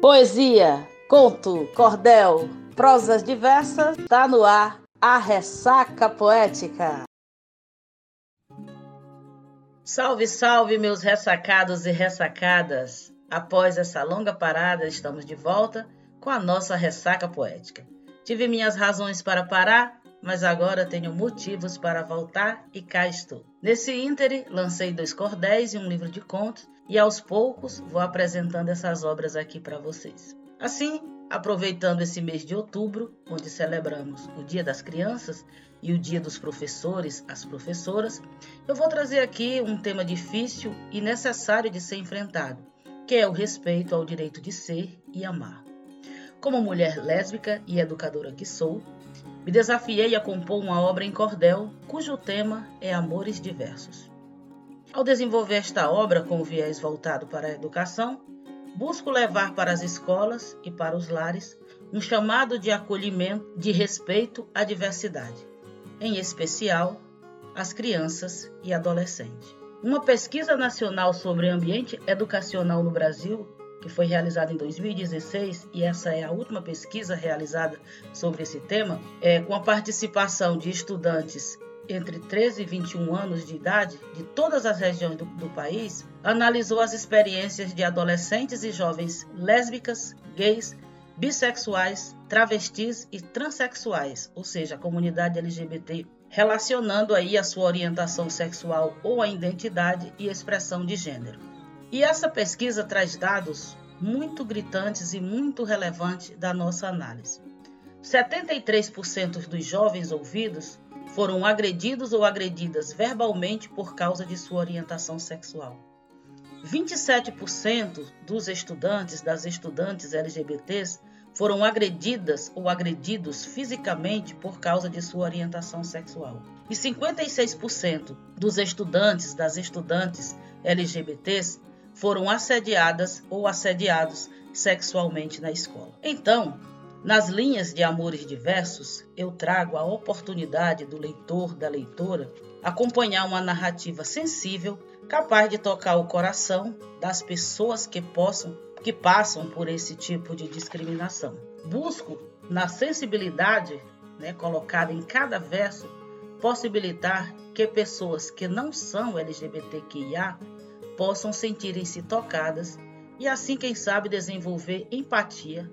Poesia, conto, cordel, prosas diversas, tá no ar a ressaca poética. Salve, salve, meus ressacados e ressacadas! Após essa longa parada, estamos de volta com a nossa ressaca poética. Tive minhas razões para parar, mas agora tenho motivos para voltar e cá estou. Nesse íntere, lancei dois cordéis e um livro de contos e aos poucos vou apresentando essas obras aqui para vocês. Assim, aproveitando esse mês de outubro, onde celebramos o Dia das Crianças e o Dia dos Professores, as professoras, eu vou trazer aqui um tema difícil e necessário de ser enfrentado, que é o respeito ao direito de ser e amar. Como mulher lésbica e educadora que sou, me desafiei a compor uma obra em cordel cujo tema é Amores Diversos. Ao desenvolver esta obra com viés voltado para a educação, busco levar para as escolas e para os lares um chamado de acolhimento, de respeito à diversidade, em especial às crianças e adolescentes. Uma pesquisa nacional sobre ambiente educacional no Brasil, que foi realizada em 2016, e essa é a última pesquisa realizada sobre esse tema, é, com a participação de estudantes entre 13 e 21 anos de idade, de todas as regiões do, do, país, analisou as experiências de adolescentes e jovens lésbicas, gays, bissexuais, travestis e transexuais, ou seja, a comunidade LGBT, relacionando aí a sua orientação sexual ou a identidade e expressão de gênero. E essa pesquisa traz dados muito gritantes e muito relevantes da nossa análise. 73% dos jovens ouvidos foram agredidos ou agredidas verbalmente por causa de sua orientação sexual. 27% dos estudantes, das estudantes LGBTs, foram agredidas ou agredidos fisicamente por causa de sua orientação sexual. E 56% dos estudantes, das estudantes LGBTs, foram assediadas ou assediados sexualmente na escola. Então, nas linhas de Amores Diversos, eu trago a oportunidade do leitor, da leitora, acompanhar uma narrativa sensível, capaz de tocar o coração das pessoas que possam, que passam por esse tipo de discriminação. Busco, na sensibilidade né, colocada em cada verso, possibilitar que pessoas que não são LGBTQIA possam sentirem-se tocadas e assim, quem sabe, desenvolver empatia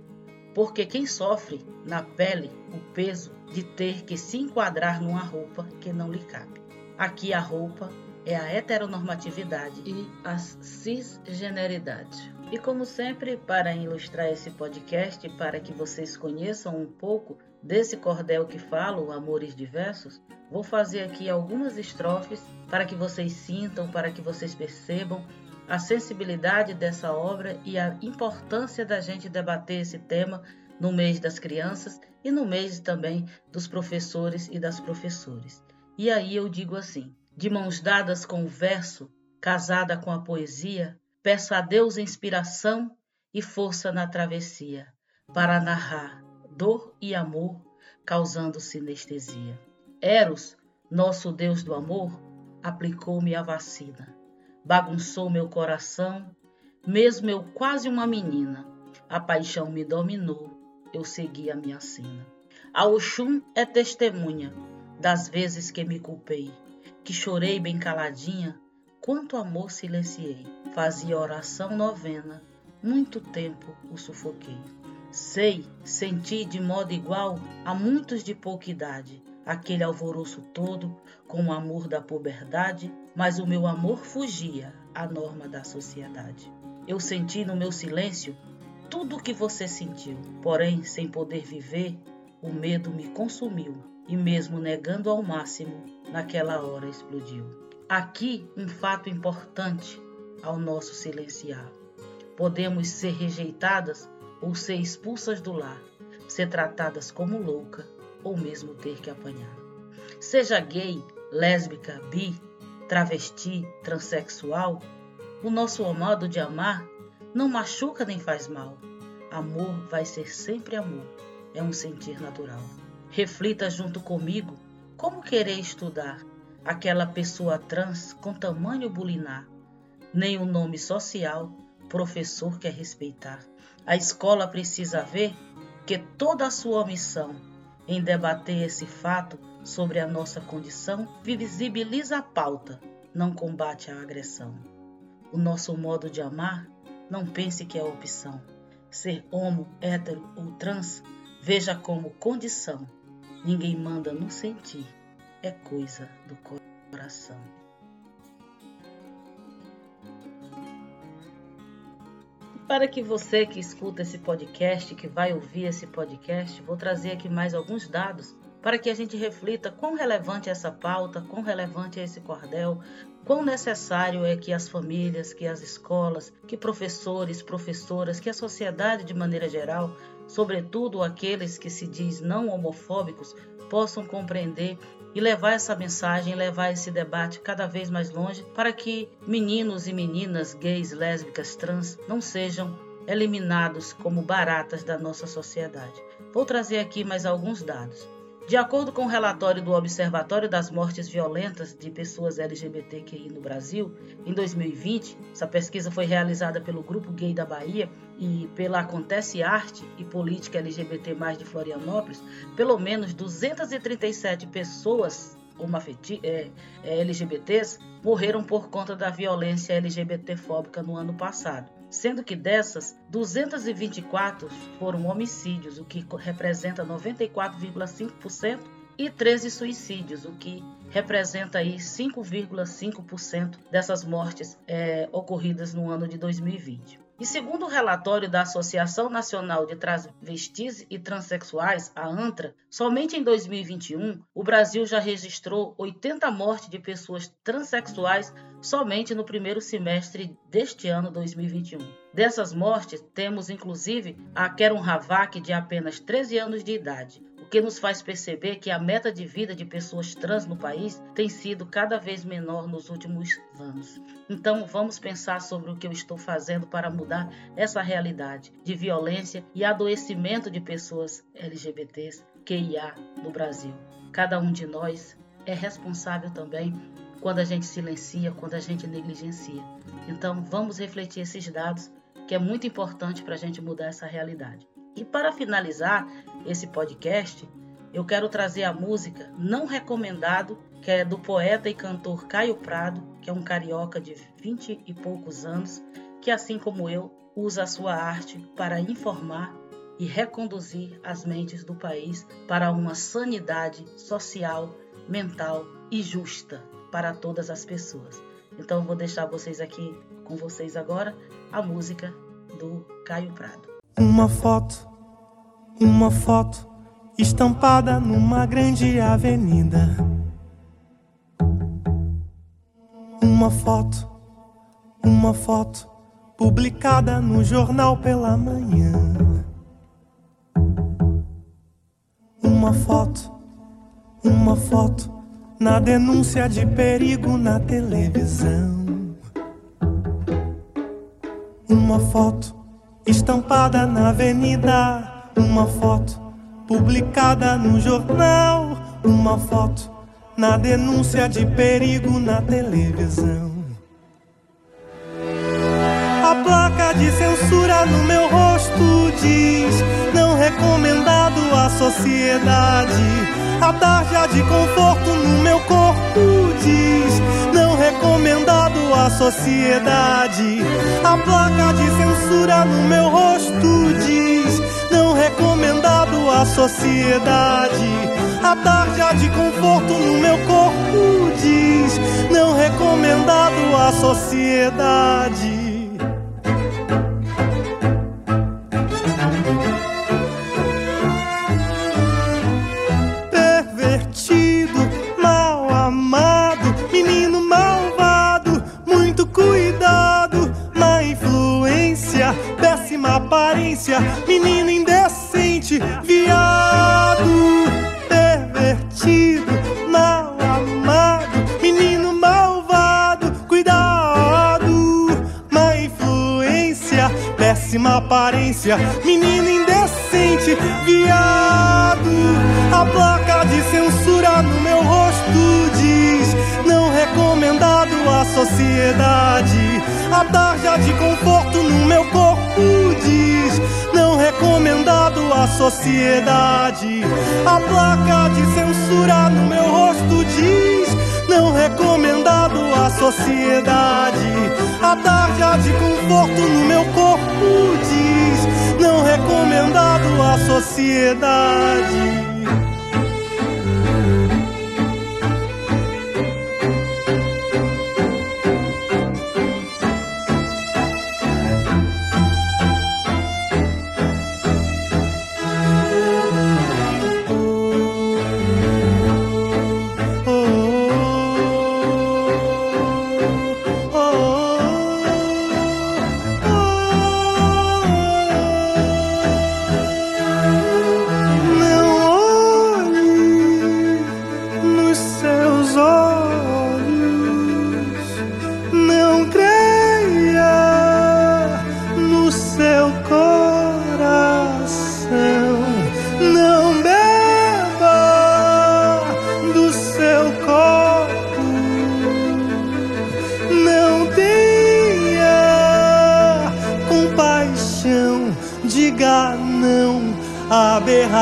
porque quem sofre na pele o peso de ter que se enquadrar numa roupa que não lhe cabe. Aqui a roupa é a heteronormatividade e a cisgeneridade. E como sempre, para ilustrar esse podcast, para que vocês conheçam um pouco desse cordel que falo, Amores Diversos, vou fazer aqui algumas estrofes para que vocês sintam, para que vocês percebam a sensibilidade dessa obra e a importância da gente debater esse tema no mês das crianças e no mês também dos professores e das professoras. E aí eu digo assim: de mãos dadas com o verso, casada com a poesia, peço a Deus inspiração e força na travessia para narrar dor e amor, causando sinestesia. Eros, nosso Deus do amor, aplicou-me a vacina bagunçou meu coração, mesmo eu quase uma menina. A paixão me dominou, eu segui a minha sina. A Oxum é testemunha das vezes que me culpei, que chorei bem caladinha, quanto amor silenciei. Fazia oração novena, muito tempo o sufoquei. Sei, senti de modo igual a muitos de pouca idade, aquele alvoroço todo com o amor da puberdade, mas o meu amor fugia à norma da sociedade. Eu senti no meu silêncio tudo o que você sentiu, porém, sem poder viver, o medo me consumiu e, mesmo negando ao máximo, naquela hora explodiu. Aqui um fato importante ao nosso silenciar. Podemos ser rejeitadas ou ser expulsas do lar, ser tratadas como louca ou mesmo ter que apanhar. Seja gay, lésbica, bi, travesti, transexual, o nosso modo de amar não machuca nem faz mal. Amor vai ser sempre amor, é um sentir natural. Reflita junto comigo como querer estudar aquela pessoa trans com tamanho bulinar. Nem o nome social professor quer respeitar. A escola precisa ver que toda a sua omissão em debater esse fato sobre a nossa condição visibiliza a pauta, não combate a agressão. O nosso modo de amar, não pense que é opção. Ser homo, hétero ou trans, veja como condição. Ninguém manda no sentir, é coisa do coração. Para que você que escuta esse podcast, que vai ouvir esse podcast, vou trazer aqui mais alguns dados para que a gente reflita quão relevante é essa pauta, quão relevante é esse cordel, quão necessário é que as famílias, que as escolas, que professores, professoras, que a sociedade de maneira geral, sobretudo aqueles que se diz não homofóbicos, possam compreender e levar essa mensagem, levar esse debate cada vez mais longe para que meninos e meninas gays, lésbicas, trans não sejam eliminados como baratas da nossa sociedade. Vou trazer aqui mais alguns dados. De acordo com o um relatório do Observatório das Mortes Violentas de Pessoas LGBTQI no Brasil, em 2020, essa pesquisa foi realizada pelo Grupo Gay da Bahia e pela Acontece Arte e Política LGBT+, de Florianópolis, pelo menos 237 pessoas é, é, LGBTs morreram por conta da violência LGBTfóbica no ano passado sendo que dessas, 224 foram homicídios, o que representa 94,5%, e 13 suicídios, o que representa aí 5,5% dessas mortes é, ocorridas no ano de 2020. E segundo o relatório da Associação Nacional de Transvestis e Transsexuais, a ANTRA, somente em 2021 o Brasil já registrou 80 mortes de pessoas transexuais somente no primeiro semestre deste ano 2021. Dessas mortes, temos inclusive a Keron Havak, de apenas 13 anos de idade, o que nos faz perceber que a meta de vida de pessoas trans no país tem sido cada vez menor nos últimos anos. Então, vamos pensar sobre o que eu estou fazendo para mudar essa realidade de violência e adoecimento de pessoas LGBTs QIA no Brasil. Cada um de nós é responsável também quando a gente silencia, quando a gente negligencia. Então, vamos refletir esses dados, que é muito importante para a gente mudar essa realidade. E para finalizar esse podcast, eu quero trazer a música Não Recomendado, que é do poeta e cantor Caio Prado, que é um carioca de 20 e poucos anos, que assim como eu, usa a sua arte para informar e reconduzir as mentes do país para uma sanidade social, mental e justa para todas as pessoas. Então vou deixar vocês aqui com vocês agora a música do Caio Prado. Uma foto, uma foto estampada numa grande avenida. Uma foto, uma foto publicada no jornal pela manhã. Uma foto, uma foto na denúncia de perigo na televisão. Uma foto estampada na avenida, uma foto publicada no jornal, uma foto na denúncia de perigo na televisão. A placa de censura no meu rosto diz: não recomendado à sociedade. A tarja de conforto no meu corpo diz: sociedade. A placa de censura no meu rosto diz: não recomendado à sociedade. A tarja de conforto no meu corpo diz: não recomendado à sociedade. Sociedade, a tarja de conforto no meu corpo diz à sociedade. A placa de censura no meu rosto diz: não recomendado à sociedade. A tarja de conforto no meu corpo diz: não recomendado à sociedade.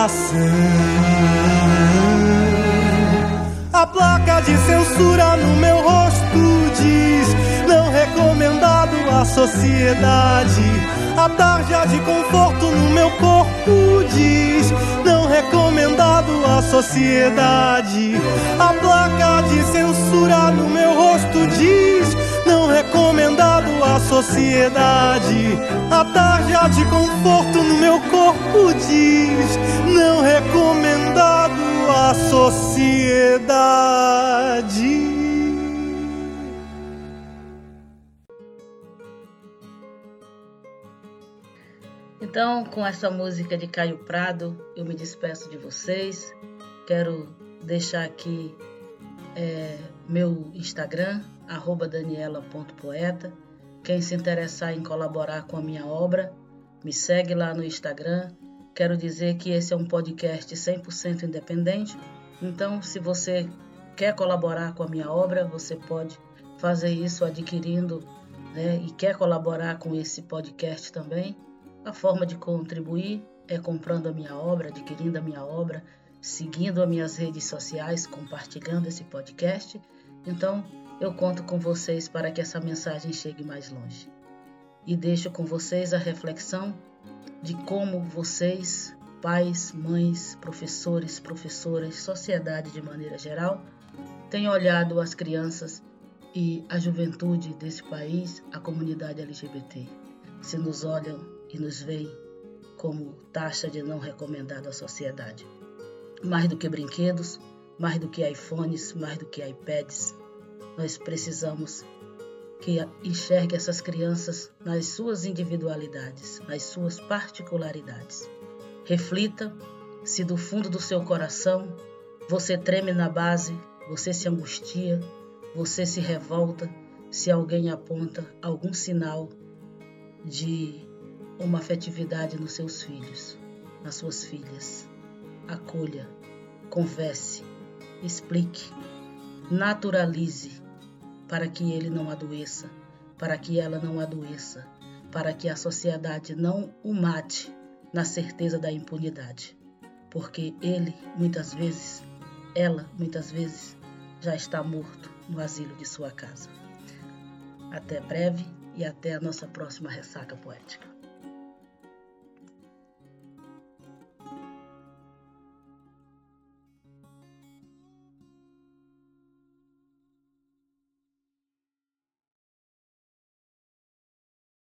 Aberração. A placa de censura no meu rosto diz: não recomendado à sociedade. A tarja de conforto no meu corpo diz: não recomendado à sociedade. A placa de censura no meu rosto diz: não recomendado à sociedade. A tarja de conforto no meu corpo diz: não recomendado à sociedade. Então, com essa música de Caio Prado, eu me despeço de vocês. Quero deixar aqui é, meu Instagram, daniela.poeta. Quem se interessar em colaborar com a minha obra, me segue lá no Instagram. Quero dizer que esse é um podcast 100% independente. Então, se você quer colaborar com a minha obra, você pode fazer isso adquirindo né, e quer colaborar com esse podcast também. A forma de contribuir é comprando a minha obra, adquirindo a minha obra, seguindo as minhas redes sociais, compartilhando esse podcast. Então, eu conto com vocês para que essa mensagem chegue mais longe. E deixo com vocês a reflexão de como vocês, pais, mães, professores, professoras, sociedade de maneira geral, têm olhado as crianças e a juventude desse país, a comunidade LGBT. Se nos olham e nos veem como taxa de não recomendado à sociedade. Mais do que brinquedos, mais do que iPhones, mais do que iPads, nós precisamos que enxergue essas crianças nas suas individualidades, nas suas particularidades. Reflita se do fundo do seu coração você treme na base, você se angustia, você se revolta se alguém aponta algum sinal de uma afetividade nos seus filhos, nas suas filhas. Acolha, converse, explique, naturalize para que ele não adoeça, para que ela não adoeça, para que a sociedade não o mate na certeza da impunidade. Porque ele, muitas vezes, ela, muitas vezes, já está morto no asilo de sua casa. Até breve e até a nossa próxima ressaca poética.